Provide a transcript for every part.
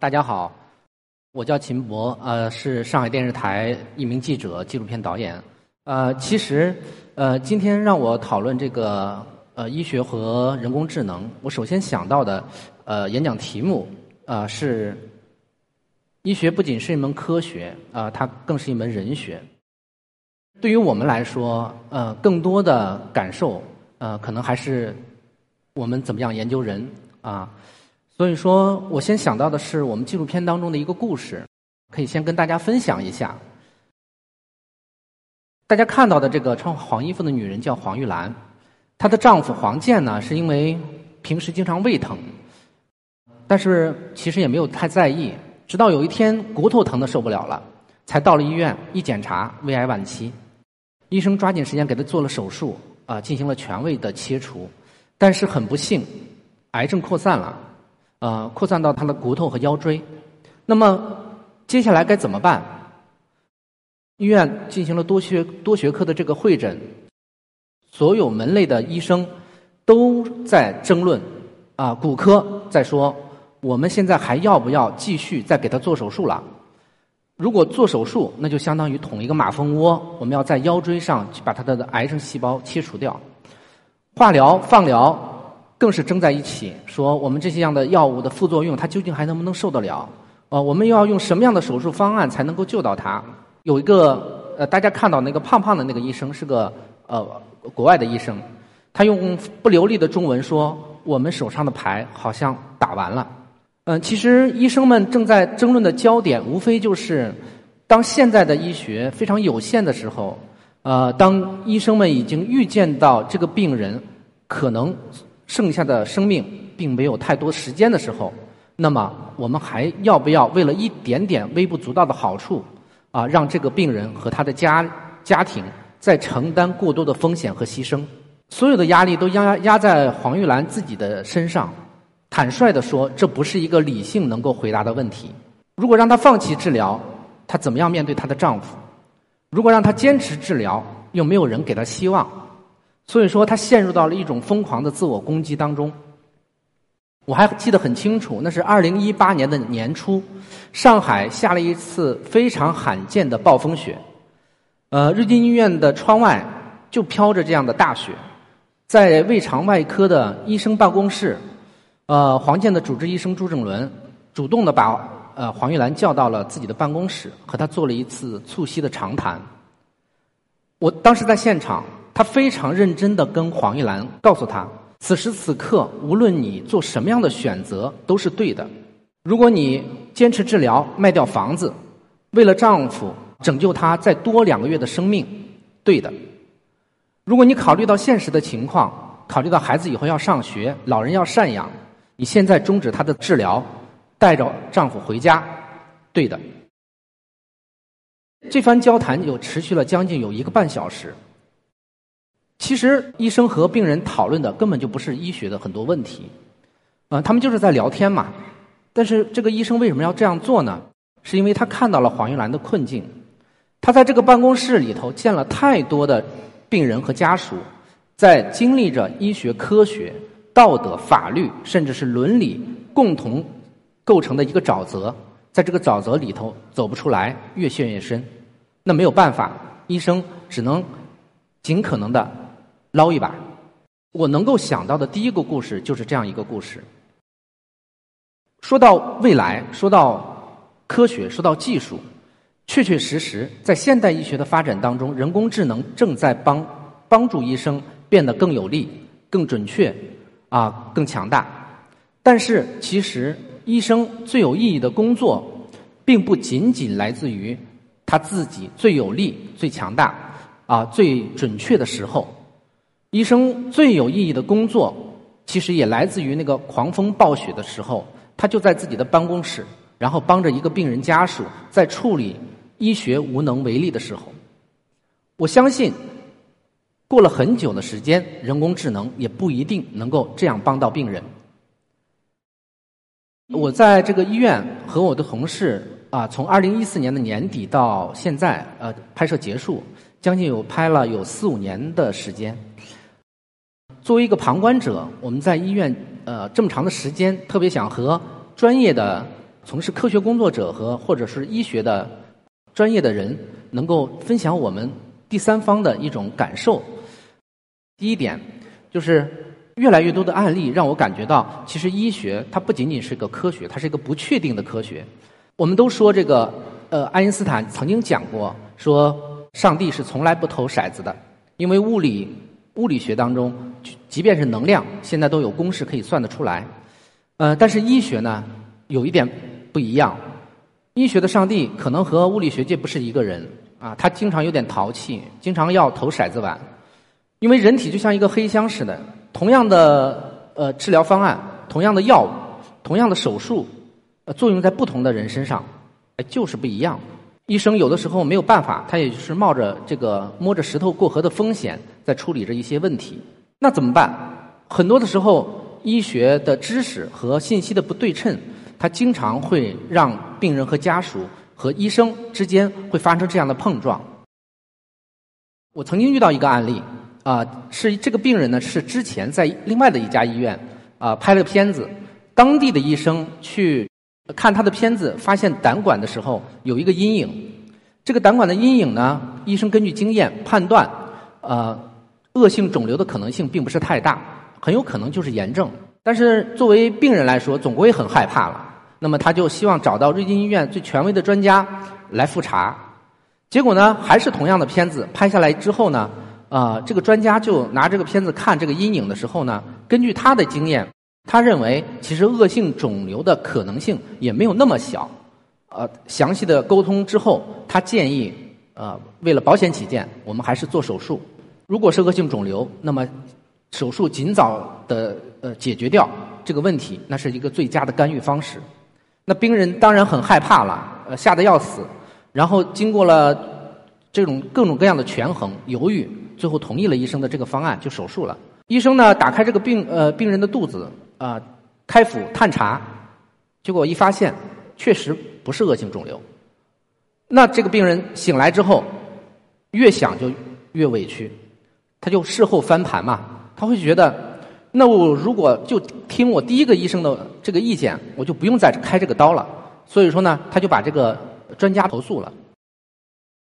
大家好，我叫秦博，呃，是上海电视台一名记者、纪录片导演。呃，其实，呃，今天让我讨论这个呃医学和人工智能，我首先想到的呃演讲题目啊是：医学不仅是一门科学啊，它更是一门人学。对于我们来说，呃，更多的感受呃，可能还是我们怎么样研究人啊。所以说我先想到的是我们纪录片当中的一个故事，可以先跟大家分享一下。大家看到的这个穿黄衣服的女人叫黄玉兰，她的丈夫黄健呢，是因为平时经常胃疼，但是其实也没有太在意。直到有一天骨头疼的受不了了，才到了医院一检查，胃癌晚期，医生抓紧时间给他做了手术，啊，进行了全胃的切除，但是很不幸，癌症扩散了。呃，扩散到他的骨头和腰椎。那么接下来该怎么办？医院进行了多学多学科的这个会诊，所有门类的医生都在争论。啊，骨科在说，我们现在还要不要继续再给他做手术了？如果做手术，那就相当于捅一个马蜂窝，我们要在腰椎上去把他的癌症细胞切除掉。化疗、放疗。更是争在一起，说我们这些样的药物的副作用，它究竟还能不能受得了？呃，我们要用什么样的手术方案才能够救到他？有一个呃，大家看到那个胖胖的那个医生是个呃国外的医生，他用不流利的中文说：“我们手上的牌好像打完了。”嗯，其实医生们正在争论的焦点，无非就是当现在的医学非常有限的时候，呃，当医生们已经预见到这个病人可能。剩下的生命并没有太多时间的时候，那么我们还要不要为了一点点微不足道的好处，啊，让这个病人和他的家家庭再承担过多的风险和牺牲？所有的压力都压压在黄玉兰自己的身上。坦率的说，这不是一个理性能够回答的问题。如果让她放弃治疗，她怎么样面对她的丈夫？如果让她坚持治疗，又没有人给她希望。所以说，他陷入到了一种疯狂的自我攻击当中。我还记得很清楚，那是二零一八年的年初，上海下了一次非常罕见的暴风雪。呃，瑞金医院的窗外就飘着这样的大雪，在胃肠外科的医生办公室，呃，黄健的主治医生朱正伦主动的把呃黄玉兰叫到了自己的办公室，和他做了一次促膝的长谈。我当时在现场。他非常认真的跟黄玉兰告诉他：此时此刻，无论你做什么样的选择，都是对的。如果你坚持治疗，卖掉房子，为了丈夫拯救他再多两个月的生命，对的。如果你考虑到现实的情况，考虑到孩子以后要上学，老人要赡养，你现在终止他的治疗，带着丈夫回家，对的。这番交谈有持续了将近有一个半小时。其实，医生和病人讨论的根本就不是医学的很多问题，啊，他们就是在聊天嘛。但是，这个医生为什么要这样做呢？是因为他看到了黄玉兰的困境。他在这个办公室里头见了太多的病人和家属，在经历着医学科学、道德、法律，甚至是伦理共同构成的一个沼泽，在这个沼泽里头走不出来，越陷越深。那没有办法，医生只能尽可能的。捞一把，我能够想到的第一个故事就是这样一个故事。说到未来，说到科学，说到技术，确确实实，在现代医学的发展当中，人工智能正在帮帮助医生变得更有力、更准确，啊，更强大。但是，其实医生最有意义的工作，并不仅仅来自于他自己最有力、最强大、啊最准确的时候。医生最有意义的工作，其实也来自于那个狂风暴雪的时候，他就在自己的办公室，然后帮着一个病人家属在处理医学无能为力的时候。我相信，过了很久的时间，人工智能也不一定能够这样帮到病人。我在这个医院和我的同事啊，从二零一四年的年底到现在，呃，拍摄结束，将近有拍了有四五年的时间。作为一个旁观者，我们在医院呃这么长的时间，特别想和专业的从事科学工作者和或者是医学的专业的人，能够分享我们第三方的一种感受。第一点就是越来越多的案例让我感觉到，其实医学它不仅仅是个科学，它是一个不确定的科学。我们都说这个，呃，爱因斯坦曾经讲过，说上帝是从来不投骰子的，因为物理物理学当中，即便是能量，现在都有公式可以算得出来。呃，但是医学呢，有一点不一样，医学的上帝可能和物理学界不是一个人啊，他经常有点淘气，经常要投骰子碗，因为人体就像一个黑箱似的，同样的呃治疗方案，同样的药物，同样的手术。作用在不同的人身上，哎，就是不一样。医生有的时候没有办法，他也就是冒着这个摸着石头过河的风险，在处理着一些问题。那怎么办？很多的时候，医学的知识和信息的不对称，它经常会让病人和家属和医生之间会发生这样的碰撞。我曾经遇到一个案例，啊，是这个病人呢是之前在另外的一家医院啊拍了个片子，当地的医生去。看他的片子，发现胆管的时候有一个阴影。这个胆管的阴影呢，医生根据经验判断，呃，恶性肿瘤的可能性并不是太大，很有可能就是炎症。但是作为病人来说，总归很害怕了。那么他就希望找到瑞金医院最权威的专家来复查。结果呢，还是同样的片子拍下来之后呢，啊，这个专家就拿这个片子看这个阴影的时候呢，根据他的经验。他认为，其实恶性肿瘤的可能性也没有那么小。呃，详细的沟通之后，他建议，呃，为了保险起见，我们还是做手术。如果是恶性肿瘤，那么手术尽早的呃解决掉这个问题，那是一个最佳的干预方式。那病人当然很害怕了，呃，吓得要死。然后经过了这种各种各样的权衡、犹豫，最后同意了医生的这个方案，就手术了。医生呢，打开这个病呃病人的肚子。啊，开腹探查，结果一发现，确实不是恶性肿瘤。那这个病人醒来之后，越想就越委屈，他就事后翻盘嘛，他会觉得，那我如果就听我第一个医生的这个意见，我就不用再开这个刀了。所以说呢，他就把这个专家投诉了。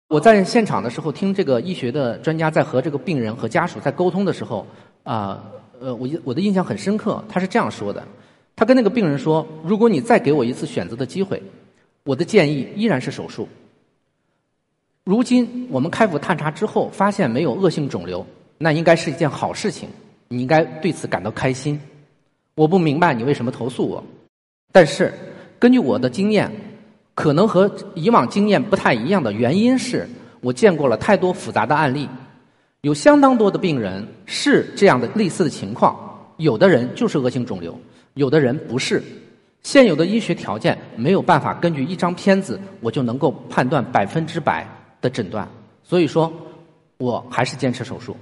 我在现场的时候，听这个医学的专家在和这个病人和家属在沟通的时候，啊。呃我我的印象很深刻，他是这样说的：，他跟那个病人说，如果你再给我一次选择的机会，我的建议依然是手术。如今我们开腹探查之后发现没有恶性肿瘤，那应该是一件好事情，你应该对此感到开心。我不明白你为什么投诉我，但是根据我的经验，可能和以往经验不太一样的原因是我见过了太多复杂的案例。有相当多的病人是这样的类似的情况，有的人就是恶性肿瘤，有的人不是。现有的医学条件没有办法根据一张片子我就能够判断百分之百的诊断，所以说，我还是坚持手术。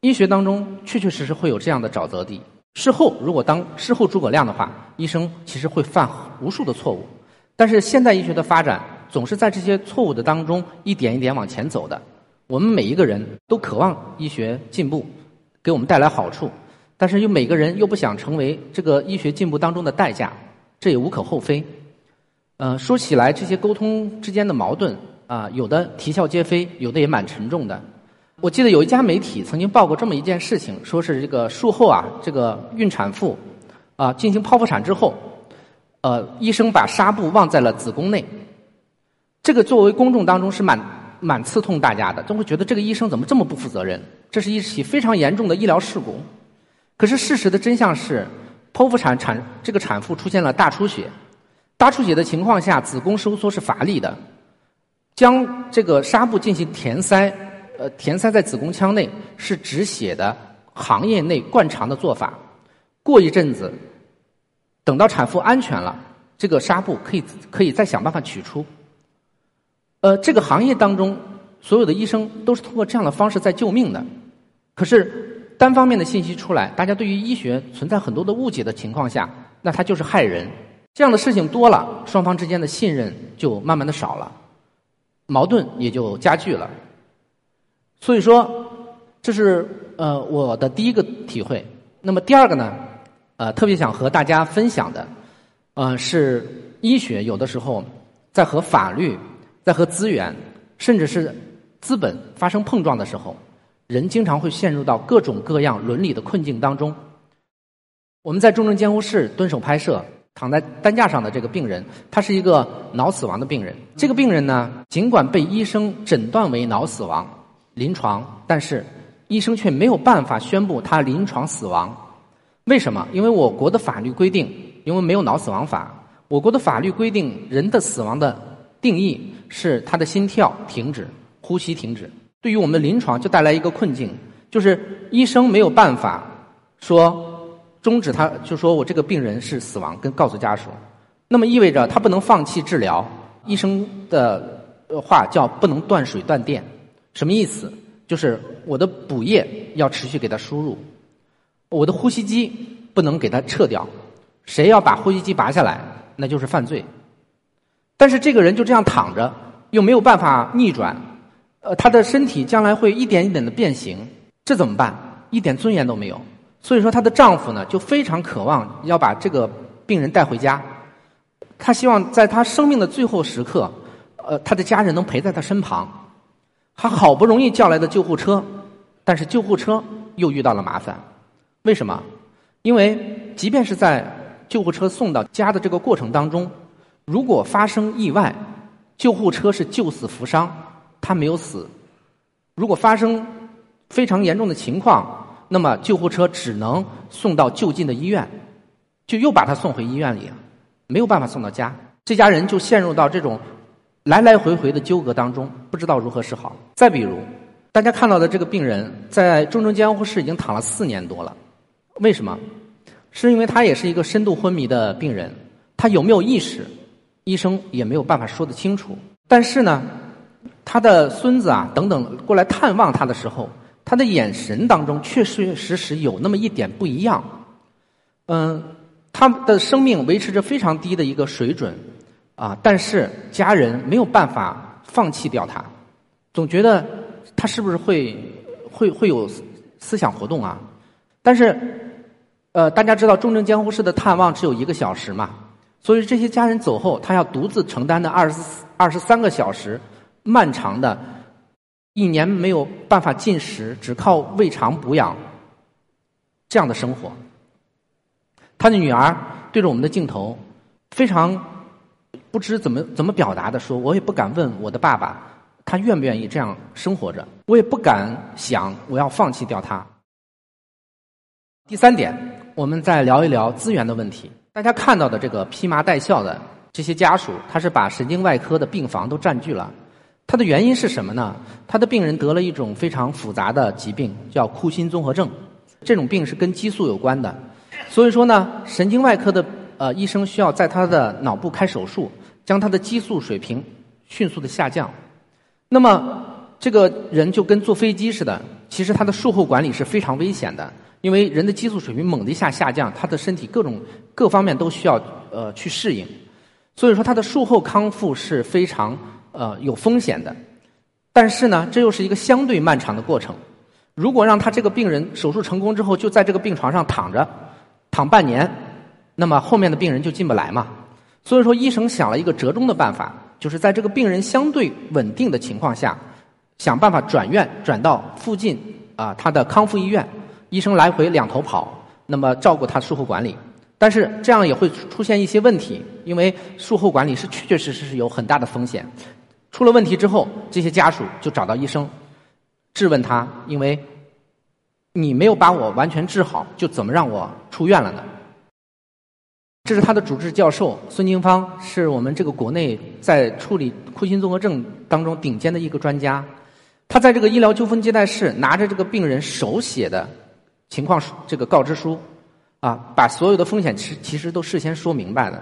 医学当中确确实实会有这样的沼泽地，事后如果当事后诸葛亮的话，医生其实会犯无数的错误。但是现代医学的发展总是在这些错误的当中一点一点往前走的。我们每一个人都渴望医学进步，给我们带来好处，但是又每个人又不想成为这个医学进步当中的代价，这也无可厚非。呃，说起来这些沟通之间的矛盾啊，有的啼笑皆非，有的也蛮沉重的。我记得有一家媒体曾经报过这么一件事情，说是这个术后啊，这个孕产妇啊进行剖腹产之后，呃，医生把纱布忘在了子宫内，这个作为公众当中是蛮。蛮刺痛大家的，都会觉得这个医生怎么这么不负责任？这是一起非常严重的医疗事故。可是事实的真相是，剖腹产产这个产妇出现了大出血，大出血的情况下，子宫收缩是乏力的，将这个纱布进行填塞，呃，填塞在子宫腔内是止血的行业内惯常的做法。过一阵子，等到产妇安全了，这个纱布可以可以再想办法取出。呃，这个行业当中，所有的医生都是通过这样的方式在救命的。可是单方面的信息出来，大家对于医学存在很多的误解的情况下，那它就是害人。这样的事情多了，双方之间的信任就慢慢的少了，矛盾也就加剧了。所以说，这是呃我的第一个体会。那么第二个呢，呃，特别想和大家分享的，呃，是医学有的时候在和法律、在和资源，甚至是资本发生碰撞的时候，人经常会陷入到各种各样伦理的困境当中。我们在重症监护室蹲守拍摄，躺在担架上的这个病人，他是一个脑死亡的病人。这个病人呢，尽管被医生诊断为脑死亡，临床，但是医生却没有办法宣布他临床死亡。为什么？因为我国的法律规定，因为没有脑死亡法，我国的法律规定，人的死亡的定义是他的心跳停止、呼吸停止。对于我们临床，就带来一个困境，就是医生没有办法说。终止他，就说我这个病人是死亡，跟告诉家属，那么意味着他不能放弃治疗。医生的话叫不能断水断电，什么意思？就是我的补液要持续给他输入，我的呼吸机不能给他撤掉。谁要把呼吸机拔下来，那就是犯罪。但是这个人就这样躺着，又没有办法逆转，呃，他的身体将来会一点一点的变形，这怎么办？一点尊严都没有。所以说，她的丈夫呢就非常渴望要把这个病人带回家，他希望在他生命的最后时刻，呃，他的家人能陪在他身旁。他好不容易叫来的救护车，但是救护车又遇到了麻烦。为什么？因为即便是在救护车送到家的这个过程当中，如果发生意外，救护车是救死扶伤，他没有死。如果发生非常严重的情况，那么救护车只能送到就近的医院，就又把他送回医院里，没有办法送到家。这家人就陷入到这种来来回回的纠葛当中，不知道如何是好。再比如，大家看到的这个病人在重症监护室已经躺了四年多了，为什么？是因为他也是一个深度昏迷的病人，他有没有意识，医生也没有办法说得清楚。但是呢，他的孙子啊等等过来探望他的时候。他的眼神当中确确实实有那么一点不一样，嗯，他的生命维持着非常低的一个水准，啊，但是家人没有办法放弃掉他，总觉得他是不是会会会有思想活动啊？但是，呃，大家知道重症监护室的探望只有一个小时嘛，所以这些家人走后，他要独自承担的二十二十三个小时漫长的。一年没有办法进食，只靠胃肠补养，这样的生活。他的女儿对着我们的镜头，非常不知怎么怎么表达的说：“我也不敢问我的爸爸，他愿不愿意这样生活着，我也不敢想我要放弃掉他。”第三点，我们再聊一聊资源的问题。大家看到的这个披麻戴孝的这些家属，他是把神经外科的病房都占据了。他的原因是什么呢？他的病人得了一种非常复杂的疾病，叫库欣综合症。这种病是跟激素有关的，所以说呢，神经外科的呃医生需要在他的脑部开手术，将他的激素水平迅速的下降。那么这个人就跟坐飞机似的，其实他的术后管理是非常危险的，因为人的激素水平猛的一下下降，他的身体各种各方面都需要呃去适应，所以说他的术后康复是非常。呃，有风险的，但是呢，这又是一个相对漫长的过程。如果让他这个病人手术成功之后就在这个病床上躺着，躺半年，那么后面的病人就进不来嘛。所以说，医生想了一个折中的办法，就是在这个病人相对稳定的情况下，想办法转院转到附近啊他的康复医院，医生来回两头跑，那么照顾他术后管理。但是这样也会出现一些问题，因为术后管理是确确实实是有很大的风险。出了问题之后，这些家属就找到医生，质问他：因为你没有把我完全治好，就怎么让我出院了呢？这是他的主治教授孙金芳，是我们这个国内在处理库欣综合症当中顶尖的一个专家。他在这个医疗纠纷接待室拿着这个病人手写的情况这个告知书，啊，把所有的风险其其实都事先说明白了。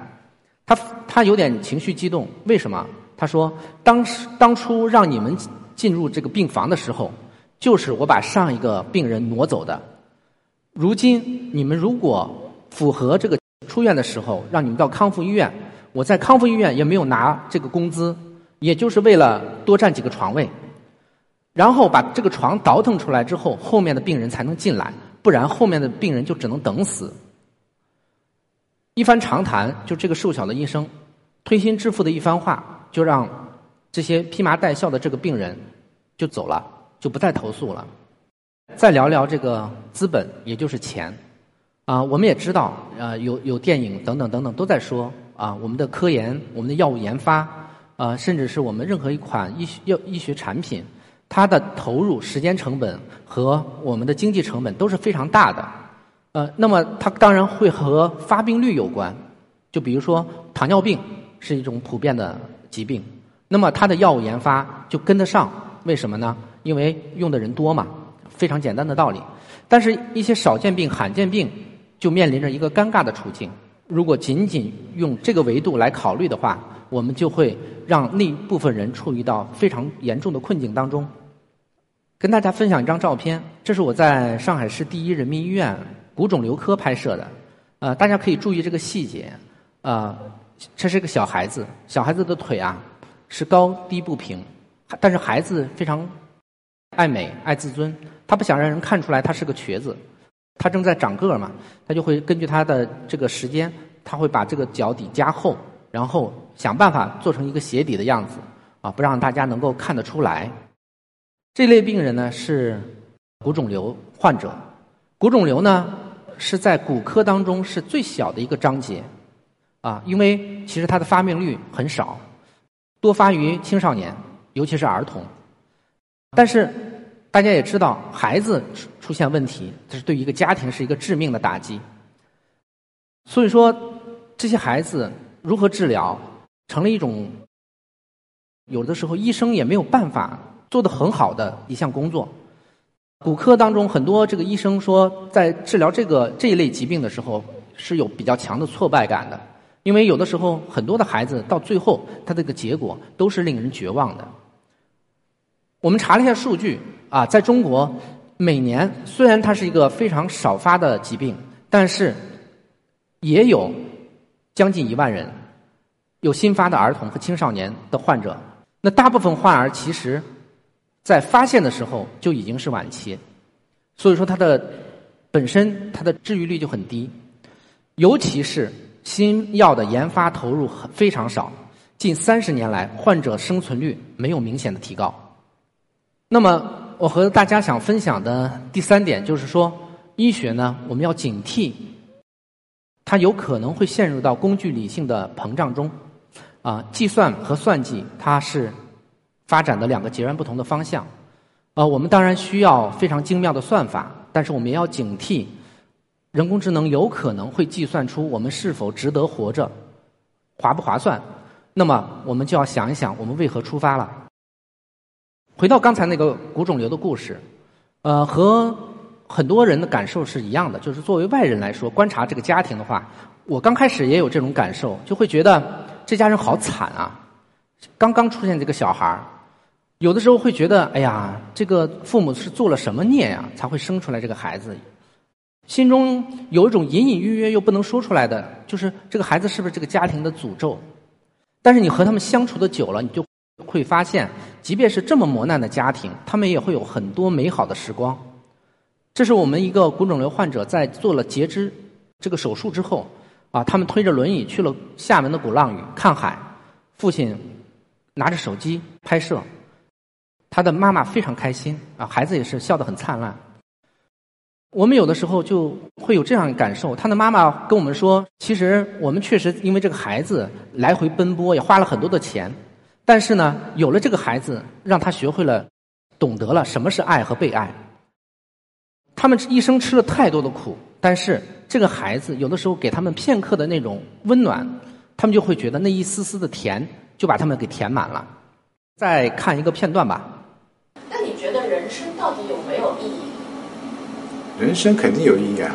他他有点情绪激动，为什么？他说：“当时当初让你们进入这个病房的时候，就是我把上一个病人挪走的。如今你们如果符合这个出院的时候，让你们到康复医院，我在康复医院也没有拿这个工资，也就是为了多占几个床位，然后把这个床倒腾出来之后，后面的病人才能进来，不然后面的病人就只能等死。一番长谈，就这个瘦小的医生推心置腹的一番话，就让这些披麻戴孝的这个病人就走了，就不再投诉了。再聊聊这个资本，也就是钱啊，我们也知道啊，有有电影等等等等都在说啊，我们的科研、我们的药物研发啊，甚至是我们任何一款医药医学产品，它的投入时间成本和我们的经济成本都是非常大的。呃，那么它当然会和发病率有关，就比如说糖尿病是一种普遍的疾病，那么它的药物研发就跟得上，为什么呢？因为用的人多嘛，非常简单的道理。但是，一些少见病、罕见病就面临着一个尴尬的处境。如果仅仅用这个维度来考虑的话，我们就会让那部分人处于到非常严重的困境当中。跟大家分享一张照片，这是我在上海市第一人民医院。骨肿瘤科拍摄的，呃，大家可以注意这个细节，啊，这是个小孩子，小孩子的腿啊是高低不平，但是孩子非常爱美爱自尊，他不想让人看出来他是个瘸子，他正在长个儿嘛，他就会根据他的这个时间，他会把这个脚底加厚，然后想办法做成一个鞋底的样子，啊，不让大家能够看得出来。这类病人呢是骨肿瘤患者。骨肿瘤呢，是在骨科当中是最小的一个章节，啊，因为其实它的发病率很少，多发于青少年，尤其是儿童。但是大家也知道，孩子出出现问题，这是对一个家庭是一个致命的打击。所以说，这些孩子如何治疗，成了一种有的时候医生也没有办法做得很好的一项工作。骨科当中，很多这个医生说，在治疗这个这一类疾病的时候，是有比较强的挫败感的，因为有的时候很多的孩子到最后，他这个结果都是令人绝望的。我们查了一下数据啊，在中国每年虽然它是一个非常少发的疾病，但是也有将近一万人有新发的儿童和青少年的患者。那大部分患儿其实。在发现的时候就已经是晚期，所以说它的本身它的治愈率就很低，尤其是新药的研发投入很非常少，近三十年来患者生存率没有明显的提高。那么我和大家想分享的第三点就是说，医学呢我们要警惕，它有可能会陷入到工具理性的膨胀中，啊，计算和算计它是。发展的两个截然不同的方向，呃，我们当然需要非常精妙的算法，但是我们也要警惕，人工智能有可能会计算出我们是否值得活着，划不划算？那么我们就要想一想，我们为何出发了？回到刚才那个骨肿瘤的故事，呃，和很多人的感受是一样的，就是作为外人来说，观察这个家庭的话，我刚开始也有这种感受，就会觉得这家人好惨啊，刚刚出现这个小孩儿。有的时候会觉得，哎呀，这个父母是做了什么孽呀，才会生出来这个孩子？心中有一种隐隐约约又不能说出来的，就是这个孩子是不是这个家庭的诅咒？但是你和他们相处的久了，你就会发现，即便是这么磨难的家庭，他们也会有很多美好的时光。这是我们一个骨肿瘤患者在做了截肢这个手术之后，啊，他们推着轮椅去了厦门的鼓浪屿看海，父亲拿着手机拍摄。他的妈妈非常开心啊，孩子也是笑得很灿烂。我们有的时候就会有这样感受。他的妈妈跟我们说：“其实我们确实因为这个孩子来回奔波，也花了很多的钱。但是呢，有了这个孩子，让他学会了懂得了什么是爱和被爱。他们一生吃了太多的苦，但是这个孩子有的时候给他们片刻的那种温暖，他们就会觉得那一丝丝的甜就把他们给填满了。”再看一个片段吧。那你觉得人生到底有没有意义？人生肯定有意义啊！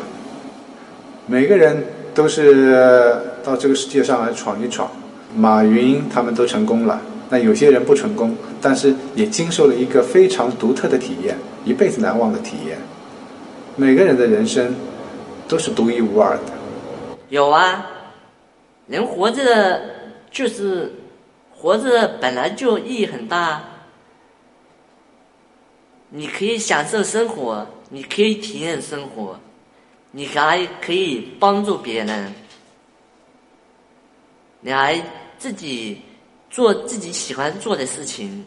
每个人都是到这个世界上来闯一闯。马云他们都成功了，那有些人不成功，但是也经受了一个非常独特的体验，一辈子难忘的体验。每个人的人生都是独一无二的。有啊，人活着就是活着，本来就意义很大。你可以享受生活，你可以体验生活，你还可以帮助别人。你还自己做自己喜欢做的事情，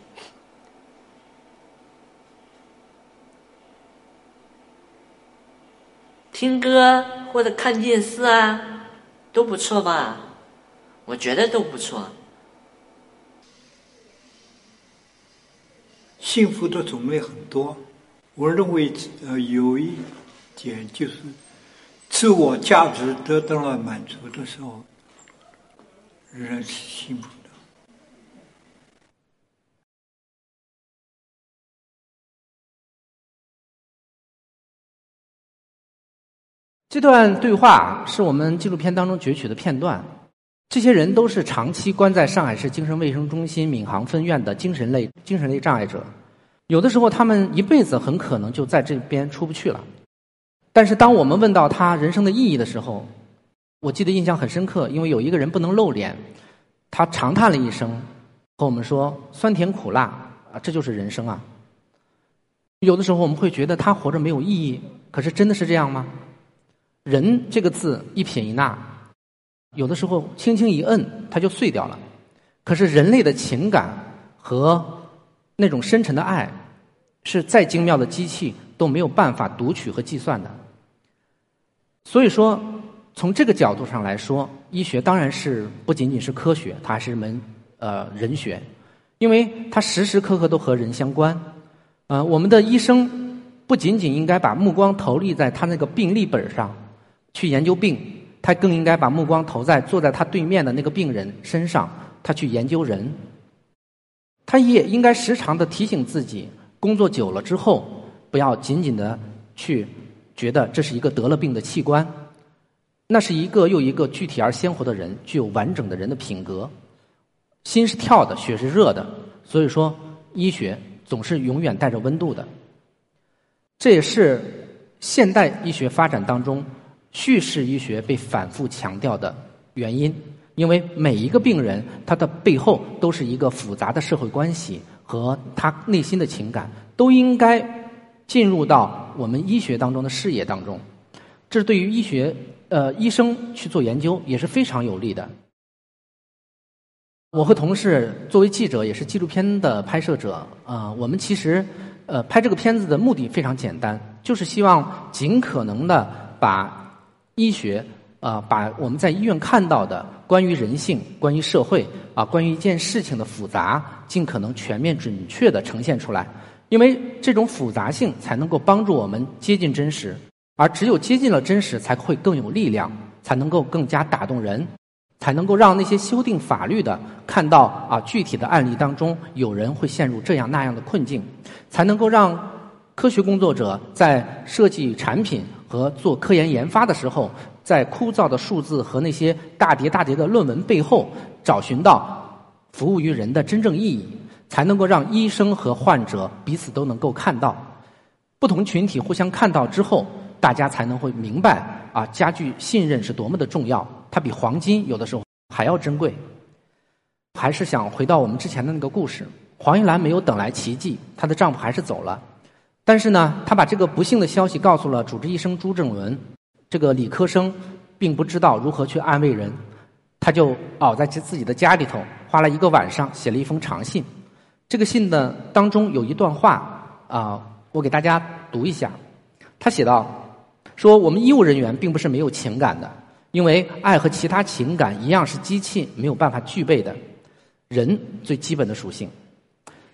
听歌或者看电视啊，都不错吧？我觉得都不错。幸福的种类很多，我认为呃有一点就是自我价值得到了满足的时候，人是幸福的。这段对话是我们纪录片当中攫取的片段。这些人都是长期关在上海市精神卫生中心闵行分院的精神类精神类障碍者，有的时候他们一辈子很可能就在这边出不去了。但是当我们问到他人生的意义的时候，我记得印象很深刻，因为有一个人不能露脸，他长叹了一声，和我们说：“酸甜苦辣啊，这就是人生啊。”有的时候我们会觉得他活着没有意义，可是真的是这样吗？人这个字一撇一捺。有的时候轻轻一摁，它就碎掉了。可是人类的情感和那种深沉的爱，是再精妙的机器都没有办法读取和计算的。所以说，从这个角度上来说，医学当然是不仅仅是科学，它还是门呃人学，因为它时时刻刻都和人相关。呃，我们的医生不仅仅应该把目光投立在他那个病历本上去研究病。他更应该把目光投在坐在他对面的那个病人身上，他去研究人。他也应该时常的提醒自己，工作久了之后，不要仅仅的去觉得这是一个得了病的器官，那是一个又一个具体而鲜活的人，具有完整的人的品格。心是跳的，血是热的，所以说医学总是永远带着温度的。这也是现代医学发展当中。叙事医学被反复强调的原因，因为每一个病人他的背后都是一个复杂的社会关系和他内心的情感，都应该进入到我们医学当中的视野当中。这对于医学呃医生去做研究也是非常有利的。我和同事作为记者，也是纪录片的拍摄者啊，我们其实呃拍这个片子的目的非常简单，就是希望尽可能的把。医学啊，把我们在医院看到的关于人性、关于社会啊、关于一件事情的复杂，尽可能全面、准确的呈现出来。因为这种复杂性才能够帮助我们接近真实，而只有接近了真实，才会更有力量，才能够更加打动人，才能够让那些修订法律的看到啊具体的案例当中有人会陷入这样那样的困境，才能够让科学工作者在设计产品。和做科研研发的时候，在枯燥的数字和那些大叠大叠的论文背后，找寻到服务于人的真正意义，才能够让医生和患者彼此都能够看到，不同群体互相看到之后，大家才能会明白啊，加剧信任是多么的重要，它比黄金有的时候还要珍贵。还是想回到我们之前的那个故事，黄玉兰没有等来奇迹，她的丈夫还是走了。但是呢，他把这个不幸的消息告诉了主治医生朱正伦，这个理科生并不知道如何去安慰人，他就哦在自己的家里头花了一个晚上写了一封长信。这个信的当中有一段话啊，我给大家读一下。他写道：说我们医务人员并不是没有情感的，因为爱和其他情感一样是机器没有办法具备的，人最基本的属性，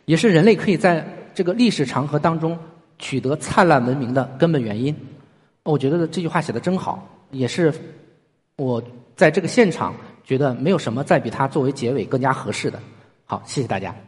也是人类可以在这个历史长河当中。取得灿烂文明的根本原因，我觉得这句话写的真好，也是我在这个现场觉得没有什么再比它作为结尾更加合适的。好，谢谢大家。